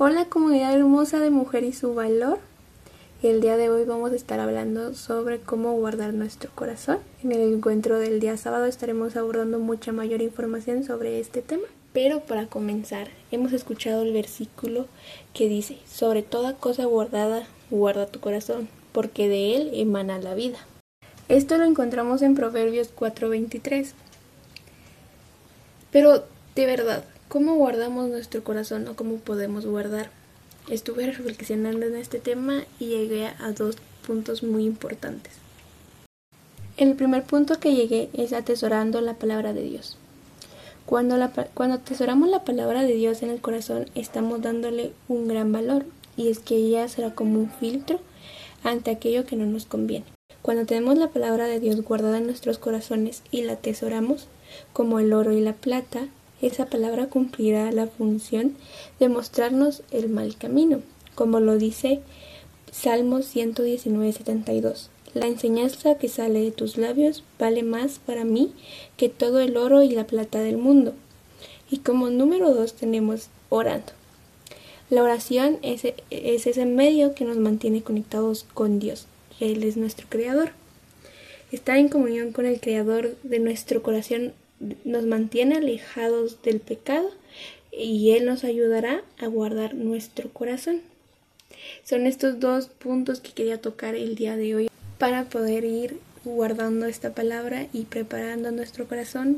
Hola comunidad hermosa de Mujer y su valor. El día de hoy vamos a estar hablando sobre cómo guardar nuestro corazón. En el encuentro del día sábado estaremos abordando mucha mayor información sobre este tema. Pero para comenzar, hemos escuchado el versículo que dice, sobre toda cosa guardada, guarda tu corazón, porque de él emana la vida. Esto lo encontramos en Proverbios 4:23. Pero, de verdad, ¿cómo guardamos nuestro corazón o cómo podemos guardar? Estuve reflexionando en este tema y llegué a dos puntos muy importantes. El primer punto que llegué es atesorando la palabra de Dios. Cuando, cuando atesoramos la palabra de Dios en el corazón, estamos dándole un gran valor, y es que ella será como un filtro ante aquello que no nos conviene. Cuando tenemos la palabra de Dios guardada en nuestros corazones y la atesoramos, como el oro y la plata, esa palabra cumplirá la función de mostrarnos el mal camino, como lo dice Salmo 119, 72. La enseñanza que sale de tus labios vale más para mí que todo el oro y la plata del mundo. Y como número dos tenemos orando. La oración es, es ese medio que nos mantiene conectados con Dios. Él es nuestro creador. Estar en comunión con el creador de nuestro corazón nos mantiene alejados del pecado y Él nos ayudará a guardar nuestro corazón. Son estos dos puntos que quería tocar el día de hoy para poder ir guardando esta palabra y preparando nuestro corazón